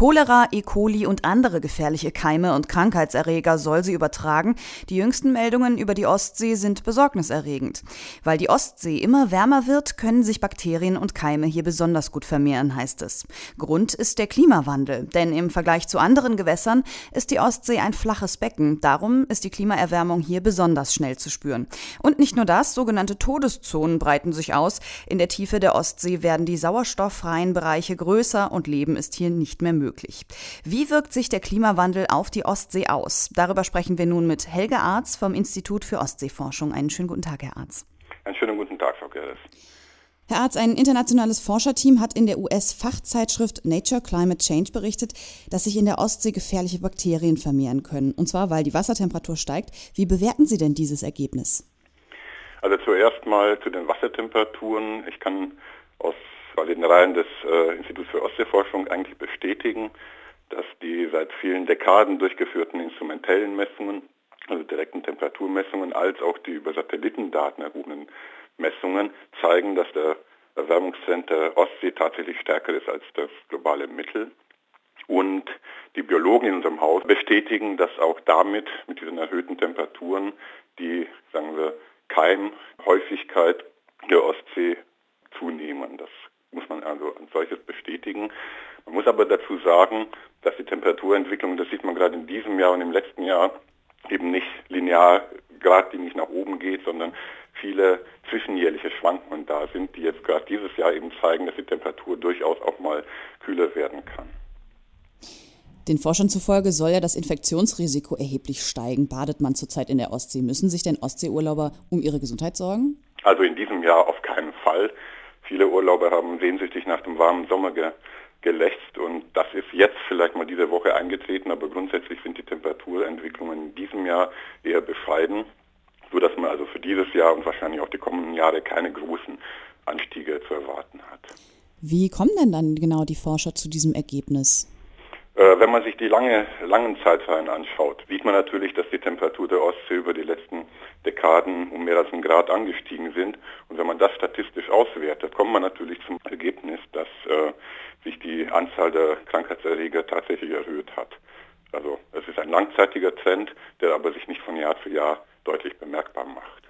Cholera, E. coli und andere gefährliche Keime und Krankheitserreger soll sie übertragen. Die jüngsten Meldungen über die Ostsee sind besorgniserregend. Weil die Ostsee immer wärmer wird, können sich Bakterien und Keime hier besonders gut vermehren, heißt es. Grund ist der Klimawandel, denn im Vergleich zu anderen Gewässern ist die Ostsee ein flaches Becken. Darum ist die Klimaerwärmung hier besonders schnell zu spüren. Und nicht nur das, sogenannte Todeszonen breiten sich aus. In der Tiefe der Ostsee werden die sauerstofffreien Bereiche größer und Leben ist hier nicht mehr möglich. Wie wirkt sich der Klimawandel auf die Ostsee aus? Darüber sprechen wir nun mit Helge Arz vom Institut für Ostseeforschung. Einen schönen guten Tag, Herr Arz. Einen schönen guten Tag, Frau Gerdes. Herr Arz, ein internationales Forscherteam hat in der US-Fachzeitschrift Nature Climate Change berichtet, dass sich in der Ostsee gefährliche Bakterien vermehren können. Und zwar, weil die Wassertemperatur steigt. Wie bewerten Sie denn dieses Ergebnis? Also zuerst mal zu den Wassertemperaturen. Ich kann aus aus den Reihen des äh, Instituts für Ostseeforschung eigentlich bestätigen, dass die seit vielen Dekaden durchgeführten instrumentellen Messungen, also direkten Temperaturmessungen, als auch die über Satellitendaten erhobenen Messungen zeigen, dass der Erwärmungstrend der Ostsee tatsächlich stärker ist als das globale Mittel. Und die Biologen in unserem Haus bestätigen, dass auch damit, mit diesen erhöhten Temperaturen, die, sagen wir, Keimhäufigkeit der Ostsee zunehmen. Das muss man also als solches bestätigen. Man muss aber dazu sagen, dass die Temperaturentwicklung, das sieht man gerade in diesem Jahr und im letzten Jahr, eben nicht linear geradlinig nach oben geht, sondern viele zwischenjährliche Schwankungen da sind, die jetzt gerade dieses Jahr eben zeigen, dass die Temperatur durchaus auch mal kühler werden kann. Den Forschern zufolge soll ja das Infektionsrisiko erheblich steigen. Badet man zurzeit in der Ostsee? Müssen sich denn Ostseeurlauber um ihre Gesundheit sorgen? Also in diesem Jahr auf keinen Fall. Viele Urlauber haben sehnsüchtig nach dem warmen Sommer ge gelächzt und das ist jetzt vielleicht mal diese Woche eingetreten, aber grundsätzlich sind die Temperaturentwicklungen in diesem Jahr eher bescheiden, sodass man also für dieses Jahr und wahrscheinlich auch die kommenden Jahre keine großen Anstiege zu erwarten hat. Wie kommen denn dann genau die Forscher zu diesem Ergebnis? Äh, wenn man sich die lange, langen Zeitreihen anschaut, sieht man natürlich, dass die Temperatur der Ostsee über die letzten Dekaden um mehr als einen Grad angestiegen sind. Und wenn man das statistisch auswertet, kommt man natürlich zum Ergebnis, dass äh, sich die Anzahl der Krankheitserreger tatsächlich erhöht hat. Also es ist ein langzeitiger Trend, der aber sich nicht von Jahr zu Jahr deutlich bemerkbar macht.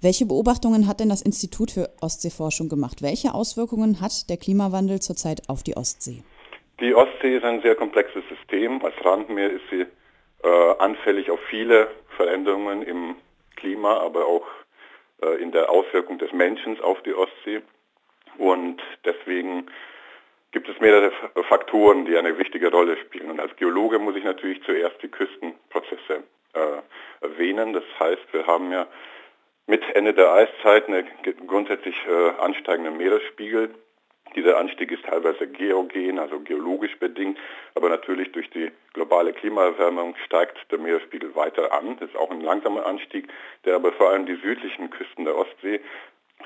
Welche Beobachtungen hat denn das Institut für Ostseeforschung gemacht? Welche Auswirkungen hat der Klimawandel zurzeit auf die Ostsee? Die Ostsee ist ein sehr komplexes System. Als Randmeer ist sie äh, anfällig auf viele Veränderungen im Klima, aber auch äh, in der Auswirkung des Menschen auf die Ostsee. Und deswegen gibt es mehrere Faktoren, die eine wichtige Rolle spielen. Und als Geologe muss ich natürlich zuerst die Küstenprozesse äh, erwähnen. Das heißt, wir haben ja mit Ende der Eiszeit einen grundsätzlich äh, ansteigenden Meeresspiegel dieser Anstieg ist teilweise geogen, also geologisch bedingt, aber natürlich durch die globale Klimaerwärmung steigt der Meeresspiegel weiter an. Das ist auch ein langsamer Anstieg, der aber vor allem die südlichen Küsten der Ostsee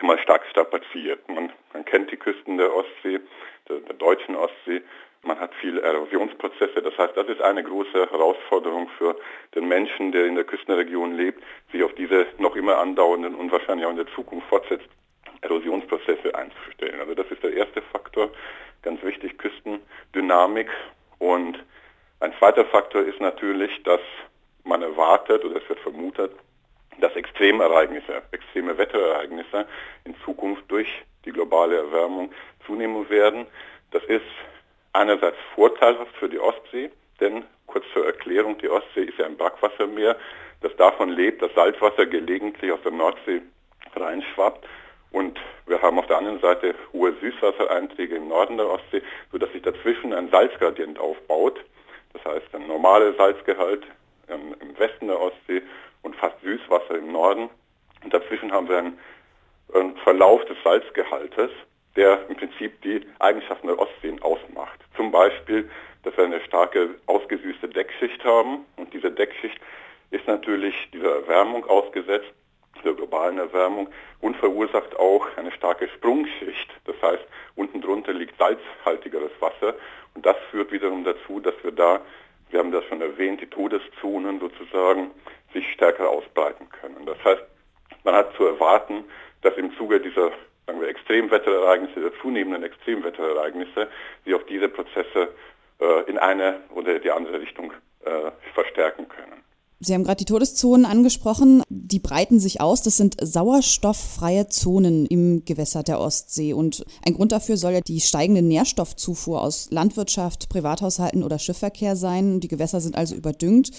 mal stark strapaziert. Man, man kennt die Küsten der Ostsee, der, der deutschen Ostsee. Man hat viele Erosionsprozesse. Das heißt, das ist eine große Herausforderung für den Menschen, der in der Küstenregion lebt, sich auf diese noch immer andauernden und wahrscheinlich auch in der Zukunft fortsetzt Erosionsprozesse einzustellen. Also das ist der erste Faktor, ganz wichtig, Küstendynamik. Und ein zweiter Faktor ist natürlich, dass man erwartet oder es wird vermutet, dass Extremereignisse, extreme Wetterereignisse in Zukunft durch die globale Erwärmung zunehmen werden. Das ist einerseits vorteilhaft für die Ostsee, denn kurz zur Erklärung, die Ostsee ist ja ein Brackwassermeer, das davon lebt, dass Salzwasser gelegentlich aus der Nordsee reinschwappt haben auf der anderen Seite hohe Süßwassereinträge im Norden der Ostsee, sodass sich dazwischen ein Salzgradient aufbaut. Das heißt, ein normaler Salzgehalt im Westen der Ostsee und fast Süßwasser im Norden. Und dazwischen haben wir einen, einen Verlauf des Salzgehaltes, der im Prinzip die Eigenschaften der Ostseen ausmacht. Zum Beispiel, dass wir eine starke ausgesüßte Deckschicht haben und diese Deckschicht ist natürlich dieser Erwärmung ausgesetzt der globalen Erwärmung und verursacht auch eine starke Sprungschicht. Das heißt, unten drunter liegt salzhaltigeres Wasser und das führt wiederum dazu, dass wir da, wir haben das schon erwähnt, die Todeszonen sozusagen sich stärker ausbreiten können. Das heißt, man hat zu erwarten, dass im Zuge dieser sagen wir, Extremwetterereignisse, der zunehmenden Extremwetterereignisse, sich auch diese Prozesse äh, in eine oder die andere Richtung äh, verstärken können. Sie haben gerade die Todeszonen angesprochen. Die breiten sich aus. Das sind sauerstofffreie Zonen im Gewässer der Ostsee. Und ein Grund dafür soll ja die steigende Nährstoffzufuhr aus Landwirtschaft, Privathaushalten oder Schiffverkehr sein. Die Gewässer sind also überdüngt.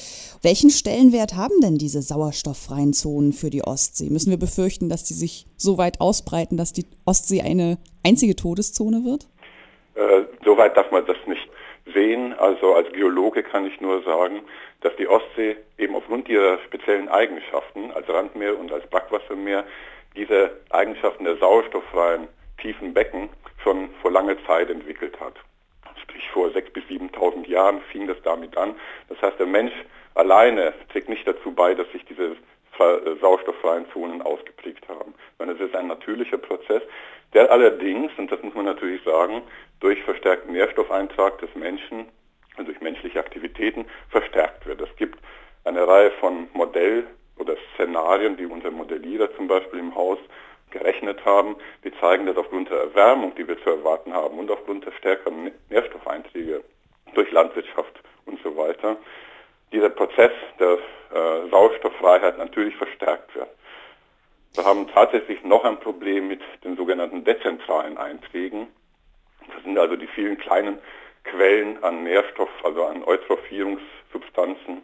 Welchen Stellenwert haben denn diese sauerstofffreien Zonen für die Ostsee? Müssen wir befürchten, dass die sich so weit ausbreiten, dass die Ostsee eine einzige Todeszone wird? Äh, Soweit darf man das nicht sehen. Also als Geologe kann ich nur sagen, dass die Ostsee eben aufgrund ihrer speziellen Eigenschaften als Randmeer und als Brackwassermeer diese Eigenschaften der sauerstofffreien tiefen Becken schon vor langer Zeit entwickelt hat. Sprich vor 6.000 bis 7.000 Jahren fing das damit an. Das heißt, der Mensch alleine trägt nicht dazu bei, dass sich diese sauerstofffreien Zonen ausgeprägt haben. Sondern es ist ein natürlicher Prozess, der allerdings, und das muss man natürlich sagen, durch verstärkten Nährstoffeintrag des Menschen und durch menschliche Aktivitäten verstärkt wird. Es gibt eine Reihe von Modell- oder Szenarien, die unsere Modellierer zum Beispiel im Haus gerechnet haben, die zeigen, dass aufgrund der Erwärmung, die wir zu erwarten haben und aufgrund der stärkeren Nährstoffeinträge durch Landwirtschaft und so weiter, dieser Prozess der äh, Sauerstofffreiheit natürlich verstärkt wird. Wir haben tatsächlich noch ein Problem mit den sogenannten dezentralen Einträgen. Das sind also die vielen kleinen Quellen an Nährstoff, also an Eutrophierungssubstanzen,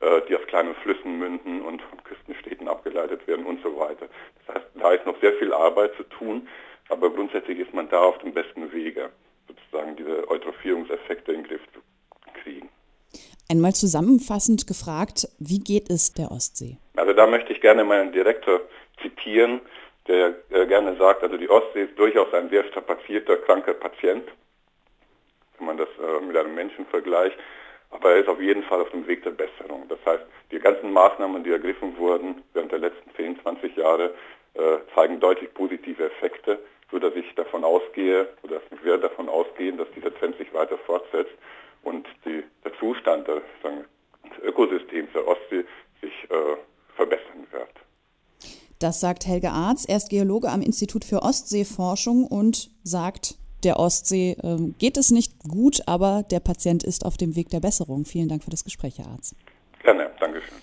äh, die aus kleinen Flüssen münden und von Küstenstädten abgeleitet werden und so weiter. Das heißt, da ist noch sehr viel Arbeit zu tun, aber grundsätzlich ist man da auf dem besten Wege, sozusagen diese Eutrophierungseffekte in den Griff zu. Einmal zusammenfassend gefragt, wie geht es der Ostsee? Also da möchte ich gerne meinen Direktor zitieren, der äh, gerne sagt, also die Ostsee ist durchaus ein sehr strapazierter, kranker Patient, wenn man das äh, mit einem Menschen vergleicht, aber er ist auf jeden Fall auf dem Weg der Besserung. Das heißt, die ganzen Maßnahmen, die ergriffen wurden während der letzten 10, 20 Jahre, äh, zeigen deutlich positive Effekte, sodass ich davon ausgehe, oder wir davon ausgehen, dass dieser Trend sich weiter fortsetzt und die, der Zustand sagen, des Ökosystems der Ostsee sich äh, verbessern wird. Das sagt Helge Arz. Er ist Geologe am Institut für Ostseeforschung und sagt, der Ostsee äh, geht es nicht gut, aber der Patient ist auf dem Weg der Besserung. Vielen Dank für das Gespräch, Herr Arz. Gerne, Dankeschön.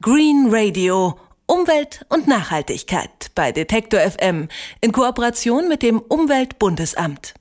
Green Radio. Umwelt und Nachhaltigkeit bei Detektor FM in Kooperation mit dem Umweltbundesamt.